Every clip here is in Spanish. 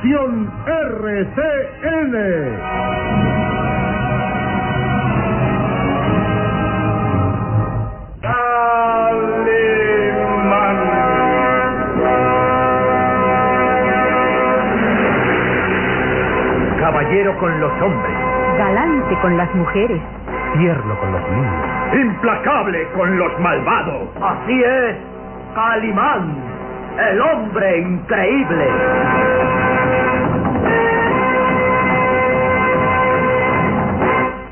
Producción RCN. Caballero con los hombres, Galante con las mujeres. tierno con los niños, implacable con los malvados. Así es, Calimán, el hombre increíble.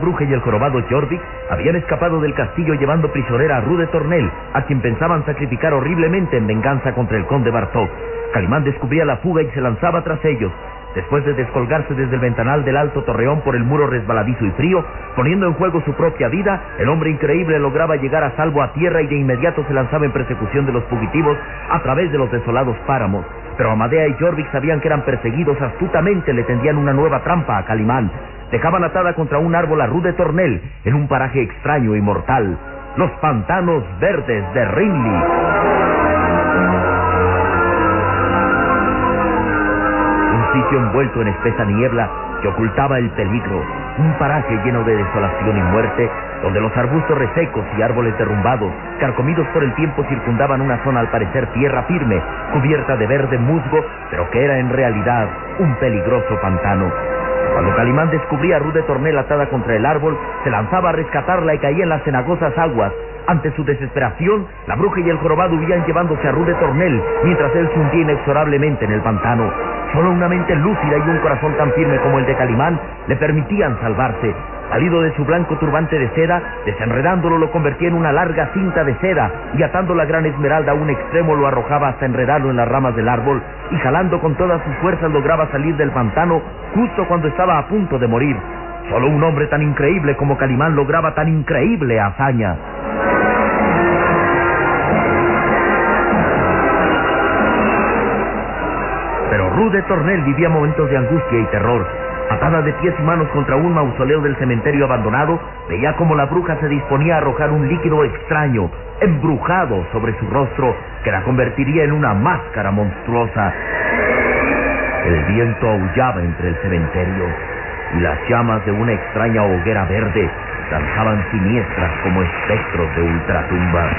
Bruja y el jorobado Jorvik habían escapado del castillo llevando prisionera a Rude Tornel, a quien pensaban sacrificar horriblemente en venganza contra el conde Bartok. Calimán descubría la fuga y se lanzaba tras ellos. Después de descolgarse desde el ventanal del alto torreón por el muro resbaladizo y frío, poniendo en juego su propia vida, el hombre increíble lograba llegar a salvo a tierra y de inmediato se lanzaba en persecución de los fugitivos a través de los desolados páramos. Pero Amadea y Jorvik sabían que eran perseguidos astutamente, le tendían una nueva trampa a Calimán. Dejaban atada contra un árbol a Rude Tornel, en un paraje extraño y mortal, los pantanos verdes de Rinley. Un sitio envuelto en espesa niebla que ocultaba el peligro, un paraje lleno de desolación y muerte, donde los arbustos resecos y árboles derrumbados, carcomidos por el tiempo, circundaban una zona al parecer tierra firme, cubierta de verde musgo, pero que era en realidad un peligroso pantano. Cuando Calimán descubría a Rude Tornel atada contra el árbol, se lanzaba a rescatarla y caía en las cenagosas aguas. Ante su desesperación, la bruja y el jorobado huían llevándose a Rude Tornel, mientras él se hundía inexorablemente en el pantano. Solo una mente lúcida y un corazón tan firme como el de Calimán le permitían salvarse. Salido de su blanco turbante de seda, desenredándolo lo convertía en una larga cinta de seda y atando la gran esmeralda a un extremo lo arrojaba hasta enredarlo en las ramas del árbol y jalando con todas sus fuerzas lograba salir del pantano justo cuando estaba a punto de morir. Solo un hombre tan increíble como Calimán lograba tan increíble hazaña. Pero Rude Tornel vivía momentos de angustia y terror. Atada de pies y manos contra un mausoleo del cementerio abandonado, veía como la bruja se disponía a arrojar un líquido extraño, embrujado sobre su rostro, que la convertiría en una máscara monstruosa. El viento aullaba entre el cementerio y las llamas de una extraña hoguera verde danzaban siniestras como espectros de ultratumba.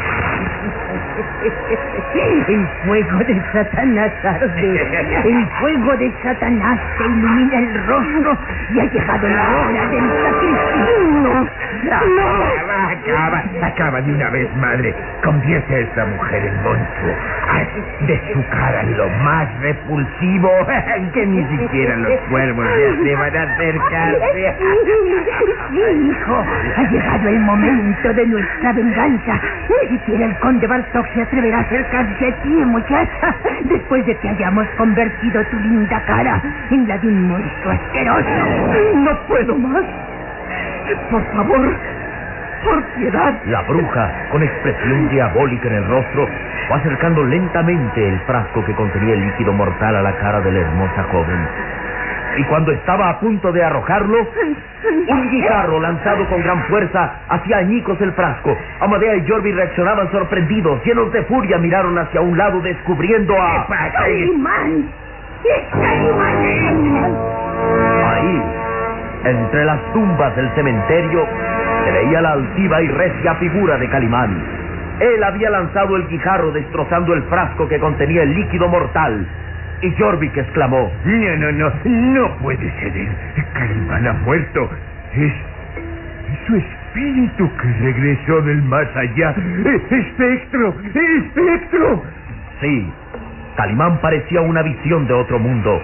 El fuego de Satanás arde. El fuego de Satanás te ilumina el rostro y ha llegado la hora del sacrificio. Acaba, acaba, acaba de una vez, madre. Convierte a esta mujer en monstruo. Haz de su cara lo más repulsivo que ni siquiera los cuervos se atrevan a acercarse. Sí, hijo, ha llegado el momento de nuestra venganza. Ni siquiera el conde Bartok se atreverá a acercarse a ti, muchacha, después de que hayamos convertido tu linda cara en la de un monstruo asqueroso. No puedo más. Por favor, por piedad. La bruja, con expresión diabólica en el rostro, fue acercando lentamente el frasco que contenía el líquido mortal a la cara de la hermosa joven. Y cuando estaba a punto de arrojarlo, un guijarro lanzado con gran fuerza hacía añicos el frasco. Amadea y Jorvi reaccionaban sorprendidos, llenos de furia, miraron hacia un lado descubriendo a... ¿Qué pasa? ¡Calimán! ¡Es Calimán! Ahí, entre las tumbas del cementerio, se veía la altiva y recia figura de Calimán. Él había lanzado el guijarro destrozando el frasco que contenía el líquido mortal. Y Jorvik exclamó: No, no, no, no puede ser él. Ha muerto. Es, es su espíritu que regresó del más allá. ¡Espectro! ¡Espectro! Sí, Calimán parecía una visión de otro mundo.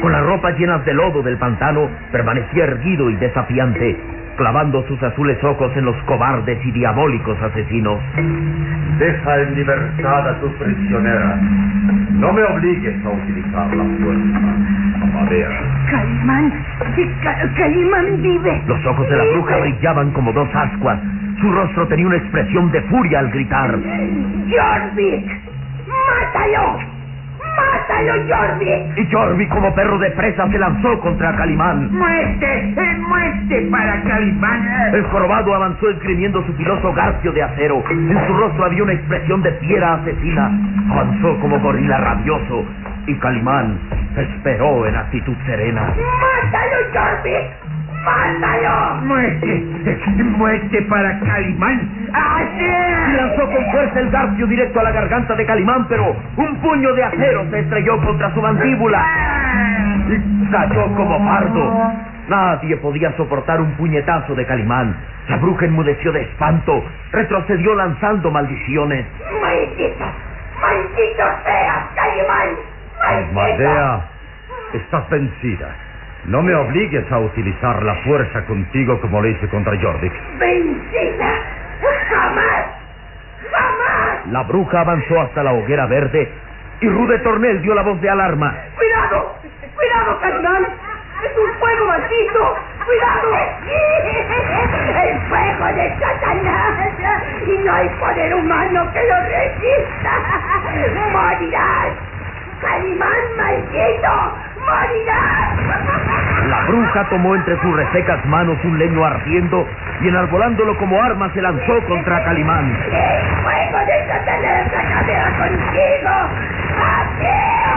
Con las ropas llenas de lodo del pantano, permanecía erguido y desafiante, clavando sus azules ojos en los cobardes y diabólicos asesinos. Deja en libertad a tu prisionera. No me obligues a utilizar la fuerza, Amadea. Calimán, Ca- Calimán vive. Los ojos de la bruja brillaban como dos ascuas. Su rostro tenía una expresión de furia al gritar. Jorvik, mátalo. Mátalo, Jorvik. Y Jorvik, como perro de presa, se lanzó contra Calimán. ¡Muerte! ¡Eh, ¡Muerte para Calimán! El jorobado avanzó esgrimiendo su filoso garfio de acero. En su rostro había una expresión de fiera asesina. Avanzó como gorila rabioso. Y Calimán esperó en actitud serena. Mátalo, Jorvik. Mátalo. ¡Muerte! ¡Muerte para Calimán! ¡Así! lanzó con fuerza el garfio directo a la garganta de Calimán, pero un puño de acero se estrelló contra su mandíbula. Y cayó como pardo. Nadie podía soportar un puñetazo de Calimán. La bruja enmudeció de espanto. Retrocedió lanzando maldiciones. Maldito. Maldito seas, Calimán. Maldito. Estás vencida. No me obligues a utilizar la fuerza contigo como lo hice contra Jorvik. Vencida. Jamás. Jamás. La bruja avanzó hasta la hoguera verde y Rude Tornel dio la voz de alarma. Cuidado. Cuidado, Calimán. Es un fuego maldito. Cuidado. El fuego de Satanás. Y no hay poder humano que lo resista. Morirás. Calimán maldito. Morirás. La bruja tomó entre sus resecas manos un leño ardiendo y enarbolándolo como arma se lanzó contra Calimán. El fuego de Satanás acabará contigo. Amadea,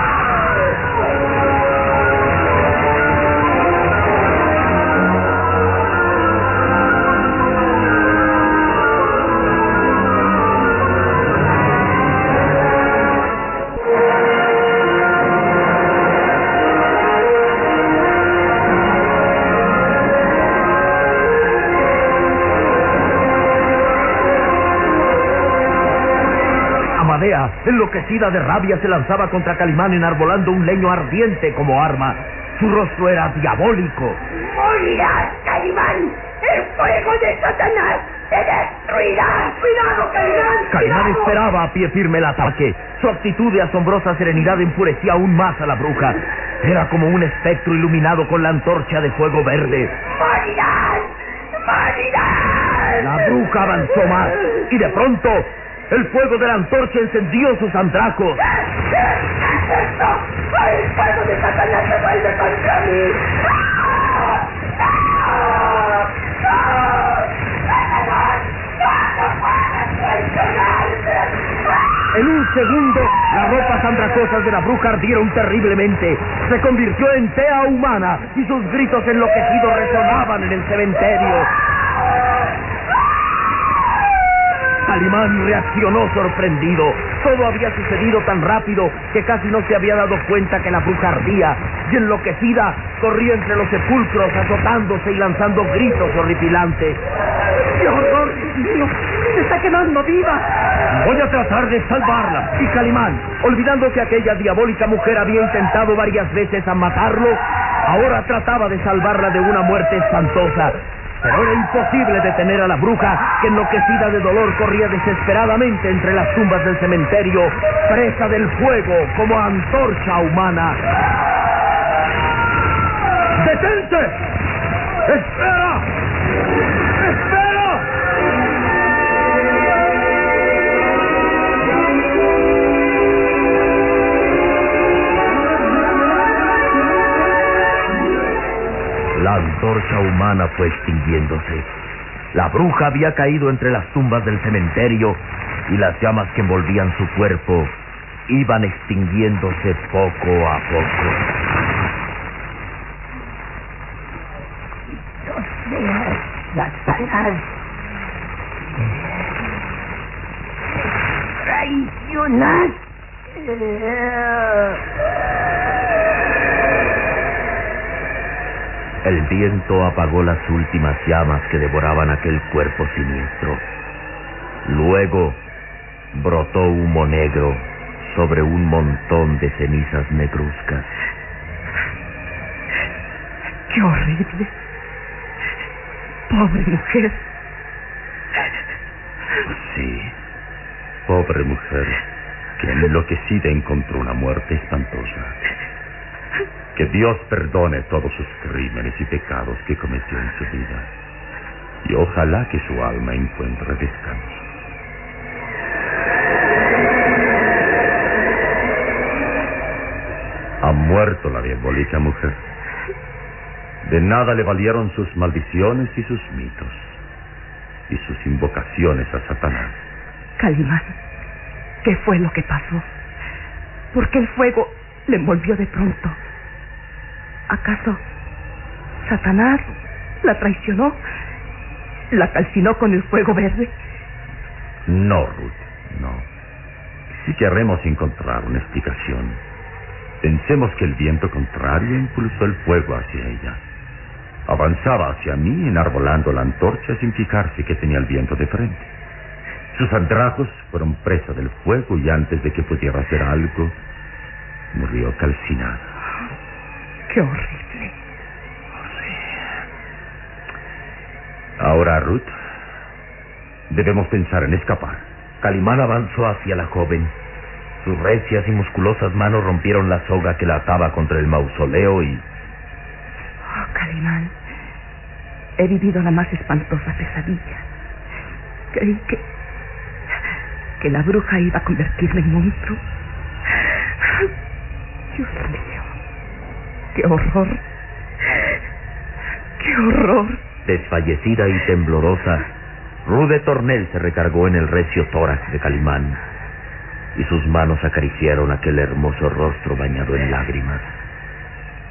enloquecida de rabia, se lanzaba contra Calimán enarbolando un leño ardiente como arma. Su rostro era diabólico. Morirás, Calimán. El fuego de Satanás te destruirá. Cuidado, Calimán. Calimán cuidado. esperaba a pie firme el ataque. Su actitud de asombrosa serenidad enfurecía aún más a la bruja. Era como un espectro iluminado con la antorcha de fuego verde. Morirás. Morirás. La bruja avanzó más y de pronto el fuego de la antorcha encendió sus andrajos. ¿Qué es esto? El fuego de Satanás se vuelve contra mí. ¡Ah! ¡Ah! ¡Ah! En un segundo, las ropas andrajosas de la bruja ardieron terriblemente. Se convirtió en tea humana y sus gritos enloquecidos resonaban en el cementerio. Calimán reaccionó sorprendido. Todo había sucedido tan rápido que casi no se había dado cuenta que la bruja ardía y enloquecida corría entre los sepulcros azotándose y lanzando gritos horripilantes. ¡Qué horror! Dios mío! ¡Se está quemando viva! Voy a tratar de salvarla. Y Calimán, olvidando que aquella diabólica mujer había intentado varias veces a matarlo, ahora trataba de salvarla de una muerte espantosa. Pero era imposible detener a la bruja, que enloquecida de dolor corría desesperadamente entre las tumbas del cementerio, presa del fuego como antorcha humana. ¡Detente! ¡Espera! La antorcha humana fue extinguiéndose. La bruja había caído entre las tumbas del cementerio y las llamas que envolvían su cuerpo iban extinguiéndose poco a poco. Satanás. traicionaste. El viento apagó las últimas llamas que devoraban aquel cuerpo siniestro. Luego brotó humo negro sobre un montón de cenizas negruzcas. ¡Qué horrible! Pobre mujer. Sí, pobre mujer, que enloquecida encontró una muerte espantosa. Que Dios perdone todos sus crímenes y pecados que cometió en su vida. Y ojalá que su alma encuentre descanso. Ha muerto la diabólica mujer. De nada le valieron sus maldiciones y sus mitos. Y sus invocaciones a Satanás. Calimán, ¿qué fue lo que pasó? ¿Por qué el fuego le envolvió de pronto? ¿Acaso Satanás la traicionó? ¿La calcinó con el fuego verde? No, Ruth, no. Si queremos encontrar una explicación, pensemos que el viento contrario impulsó el fuego hacia ella. Avanzaba hacia mí enarbolando la antorcha sin fijarse que tenía el viento de frente. Sus andrajos fueron presa del fuego y antes de que pudiera hacer algo, murió calcinada. ¡Qué horrible! Ahora, Ruth, debemos pensar en escapar. Calimán avanzó hacia la joven. Sus recias y musculosas manos rompieron la soga que la ataba contra el mausoleo y... Oh, Calimán, he vivido la más espantosa pesadilla. Creí que... que la bruja iba a convertirme en monstruo. Dios mío, qué horror. Qué horror. Desfallecida y temblorosa, Rude Tornel se recargó en el recio tórax de Calimán y sus manos acariciaron aquel hermoso rostro bañado en lágrimas.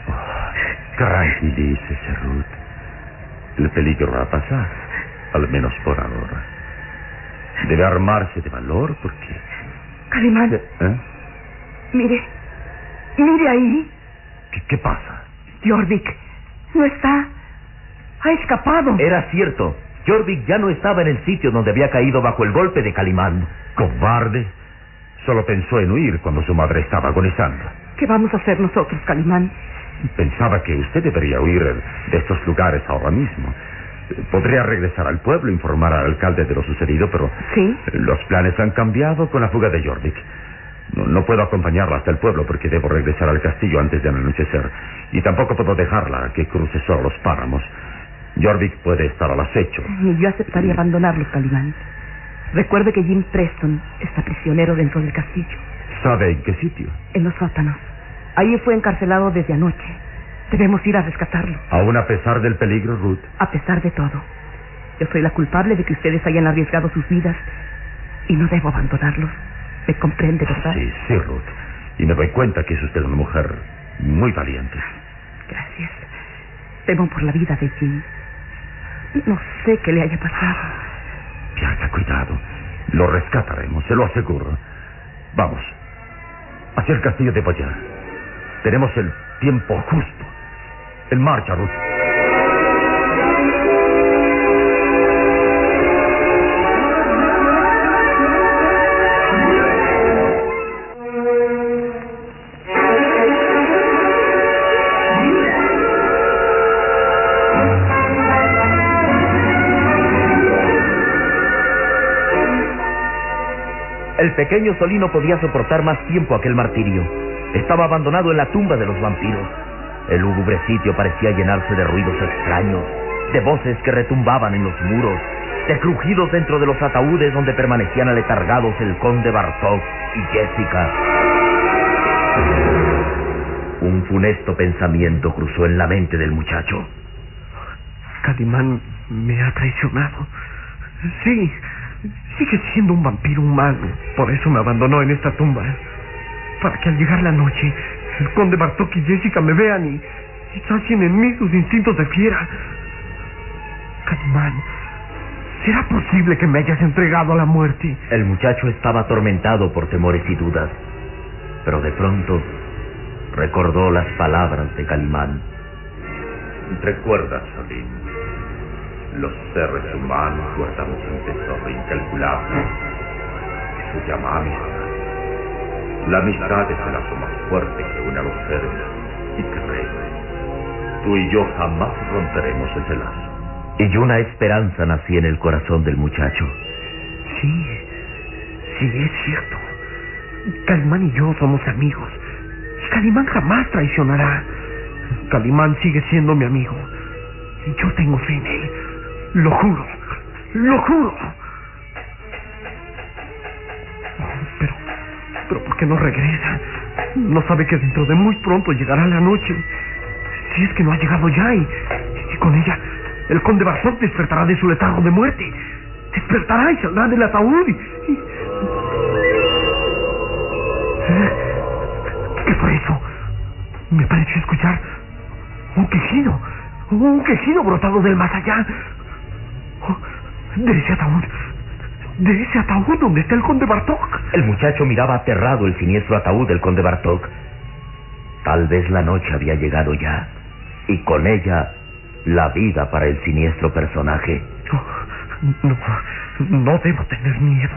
Oh, tranquilícese, Ruth. El peligro va a pasar, al menos por ahora. Debe armarse de valor porque... Calimán, ¿Eh? mire, mire ahí. ¿Qué, qué pasa? Jorvik, no está. Ha escapado. Era cierto. Jorvik ya no estaba en el sitio donde había caído bajo el golpe de Calimán. Cobarde. Solo pensó en huir cuando su madre estaba agonizando. ¿Qué vamos a hacer nosotros, Calimán? Pensaba que usted debería huir de estos lugares ahora mismo. Podría regresar al pueblo, informar al alcalde de lo sucedido, pero ¿Sí? los planes han cambiado con la fuga de Jorvik. No, no puedo acompañarla hasta el pueblo porque debo regresar al castillo antes del anochecer. Y tampoco puedo dejarla que cruce solo los páramos. Jorvik puede estar al acecho. Ni yo aceptaría abandonarlos, Calimán. Recuerde que Jim Preston está prisionero dentro del castillo, ¿Sabe en qué sitio? en los sótanos. Ahí fue encarcelado desde anoche. Debemos ir a rescatarlo, Aún a pesar del peligro, Ruth. a pesar de todo. Yo soy la culpable de que ustedes hayan arriesgado sus vidas y no debo abandonarlos. ¿Me comprende, verdad? Sí, sí, Ruth. Y me doy cuenta que es usted una mujer muy valiente. Gracias. Temo por la vida de Jim. No sé qué le haya pasado. Tenga cuidado. Lo rescataremos, se lo aseguro. Vamos. Hacia el castillo de Boyer. Tenemos el tiempo justo. En marcha, Ruth. El pequeño Solí no podía soportar más tiempo aquel martirio. Estaba abandonado en la tumba de los vampiros. El lúgubre sitio parecía llenarse de ruidos extraños, de voces que retumbaban en los muros, de crujidos dentro de los ataúdes donde permanecían aletargados el conde Bartok y Jessica. Un funesto pensamiento cruzó en la mente del muchacho. Calimán me ha traicionado. Sí, sigue siendo un vampiro humano. Por eso me abandonó en esta tumba. Para que al llegar la noche, el conde Bartok y Jessica me vean y, y sacien en mí sus instintos de fiera. Calimán, ¿Será posible que me hayas entregado a la muerte? El muchacho estaba atormentado por temores y dudas, pero de pronto recordó las palabras de Calimán. Recuerda, Salim, los seres humanos guardamos un tesoro incalculable que se llama amistad. La amistad es el lazo más fuerte que une a los seres y créeme, tú y yo jamás romperemos ese lazo. Y una esperanza nacía en el corazón del muchacho. Sí, sí, es cierto. Calimán y yo somos amigos. Calimán jamás traicionará. Calimán sigue siendo mi amigo. Yo tengo fe en él. Lo juro. Lo juro. Pero, pero ¿por qué no regresa? No sabe que dentro de muy pronto llegará la noche. Si es que no ha llegado ya y, y con ella el conde Bartok despertará de su letargo de muerte. Despertará y saldrá del ataúd. Y... ¿Qué fue eso? Me pareció escuchar un quejido. Un quejido brotado del más allá. Oh, de ese ataúd. De ese ataúd donde está el conde Bartok. El muchacho miraba aterrado el siniestro ataúd del conde Bartok. Tal vez la noche había llegado ya. Y con ella la vida para el siniestro personaje. No, no debo tener miedo.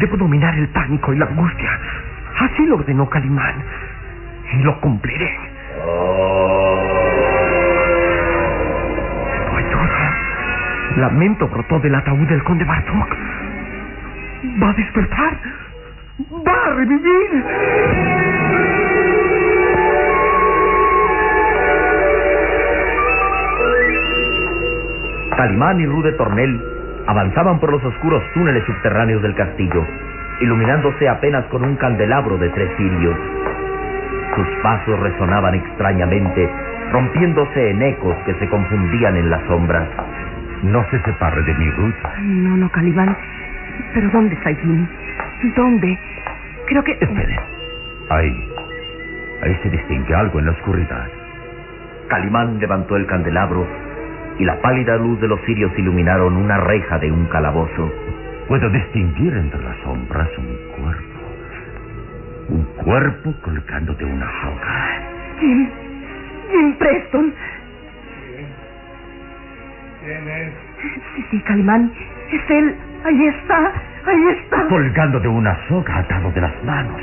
Debo dominar el pánico y la angustia. Así lo ordenó Calimán. Y lo cumpliré. No Lamento brotó del ataúd del conde Bartok. Va a despertar. Va a revivir. Calimán y Rude Tornel avanzaban por los oscuros túneles subterráneos del castillo, iluminándose apenas con un candelabro de tres cirios. Sus pasos resonaban extrañamente, rompiéndose en ecos que se confundían en las sombras. No se separe de mi Ruth. No, no, Calimán. ¿Pero dónde está Jim? ¿Dónde? Creo que... Espere. Ahí. Ahí se distingue algo en la oscuridad. Calimán levantó el candelabro y la pálida luz de los cirios iluminaron una reja de un calabozo. Puedo distinguir entre las sombras un cuerpo. Un cuerpo colgando de una soga. Jim. Jim Preston. ¿Quién es? Sí, sí, Calimán. Es él. Ahí está. Ahí está. Colgando de una soga atado de las manos.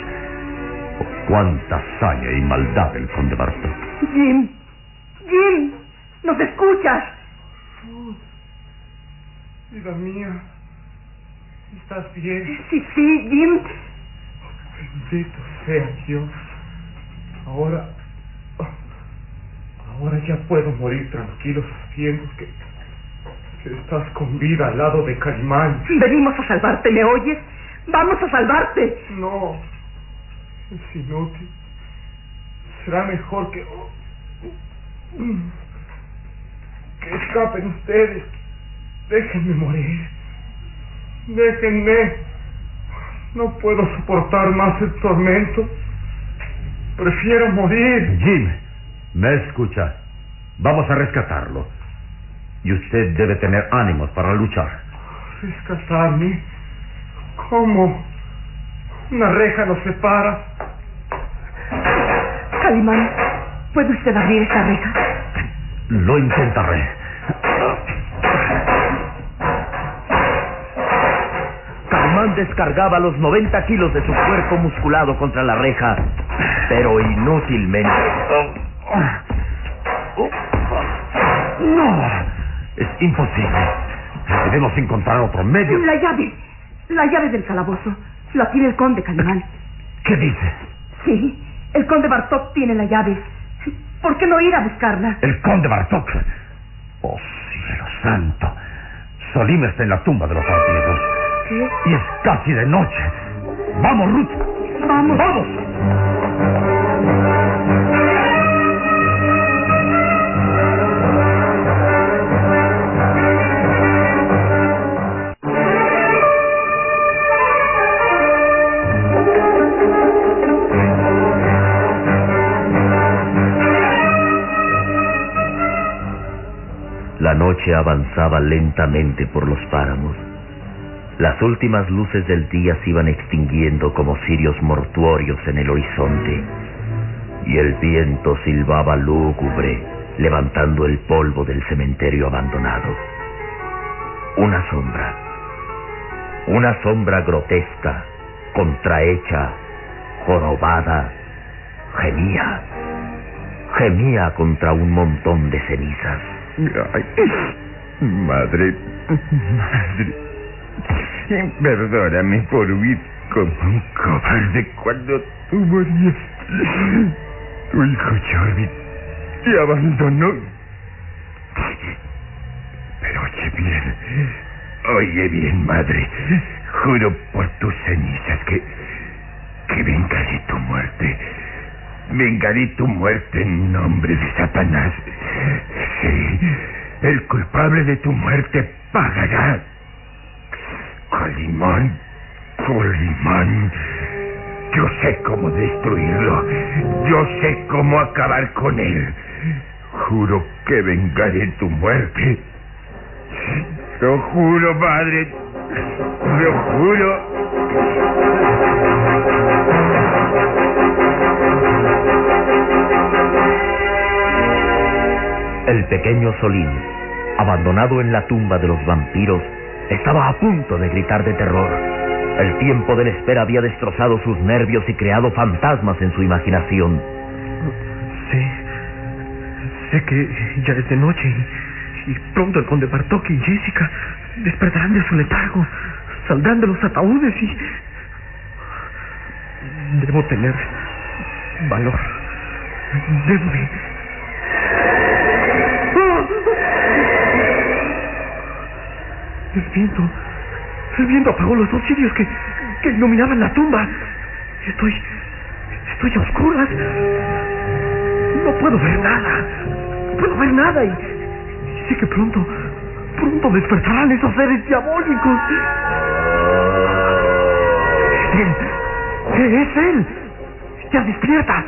Oh, cuánta hazaña y maldad el conde Bartok. Jim. Jim. ¿Nos escuchas? Vida mía. ¿Estás bien? Sí, sí, Jim. Bendito sea Dios. Ahora. Ahora ya puedo morir tranquilo sabiendo que. Estás con vida al lado de Calimán. Venimos a salvarte, ¿me oyes? Vamos a salvarte. No. Es inútil. Será mejor que. que escapen ustedes. Déjenme morir. Déjenme. No puedo soportar más el tormento. Prefiero morir. Jim, me escucha. Vamos a rescatarlo. Y usted debe tener ánimos para luchar. ¿Rescatarme? ¿Cómo? Una reja nos separa. Calimán, ¿puede usted abrir esta reja? Lo intentaré. Calimán descargaba los 90 kilos de su cuerpo musculado contra la reja, pero inútilmente. Es imposible. Debemos encontrar otro medio. La llave. La llave del calabozo. La tiene el conde Calimán. ¿Qué dice? Sí, el conde Bartok tiene la llave. ¿Por qué no ir a buscarla? El conde Bartok. Oh, cielo santo. Solim está en la tumba de los antiguos. ¿Qué? Y es casi de noche. Vamos, Ruth. Vamos. Vamos. Noche avanzaba lentamente por los páramos. Las últimas luces del día se iban extinguiendo como cirios mortuorios en el horizonte, y el viento silbaba lúgubre, levantando el polvo del cementerio abandonado. Una sombra, una sombra grotesca, contrahecha, jorobada, gemía, gemía contra un montón de cenizas. Ay, madre, madre, perdóname por huir como un cobarde cuando tú morías. Tu hijo Jordi te abandonó. Pero oye bien, oye bien, madre. Juro por tus cenizas que, que vengaré tu muerte. Vengaré tu muerte en nombre de Satanás. El culpable de tu muerte pagará. Colimán, Colimán. Yo sé cómo destruirlo. Yo sé cómo acabar con él. Juro que vengaré tu muerte. Lo juro, padre. Lo juro. El pequeño Solín, abandonado en la tumba de los vampiros, estaba a punto de gritar de terror. El tiempo de la espera había destrozado sus nervios y creado fantasmas en su imaginación. Sé. Sé que ya es de noche y, pronto el conde Bartok y Jessica despertarán de su letargo, saldrán de los ataúdes y. Debo tener valor. Debo de. El viento. El viento apagó los dos cirios que, que iluminaban la tumba. Estoy. Estoy a oscuras. No puedo ver nada. No puedo ver nada y, y sé que pronto. Pronto despertarán esos seres diabólicos. Es él. Es él. Ya despierta.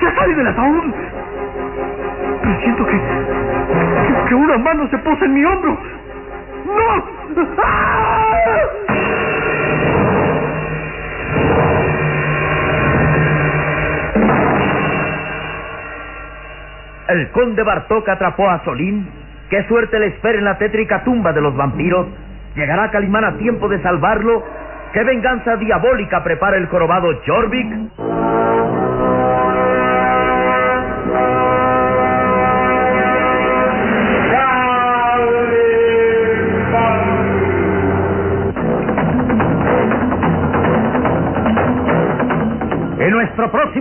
Ya sale del ataúd. Pero siento que. que una mano se posa en mi hombro. ¡No! El conde Bartok atrapó a Solín. ¿Qué suerte le espera en la tétrica tumba de los vampiros? ¿Llegará Calimán a tiempo de salvarlo? ¿Qué venganza diabólica prepara el jorobado Jorvik?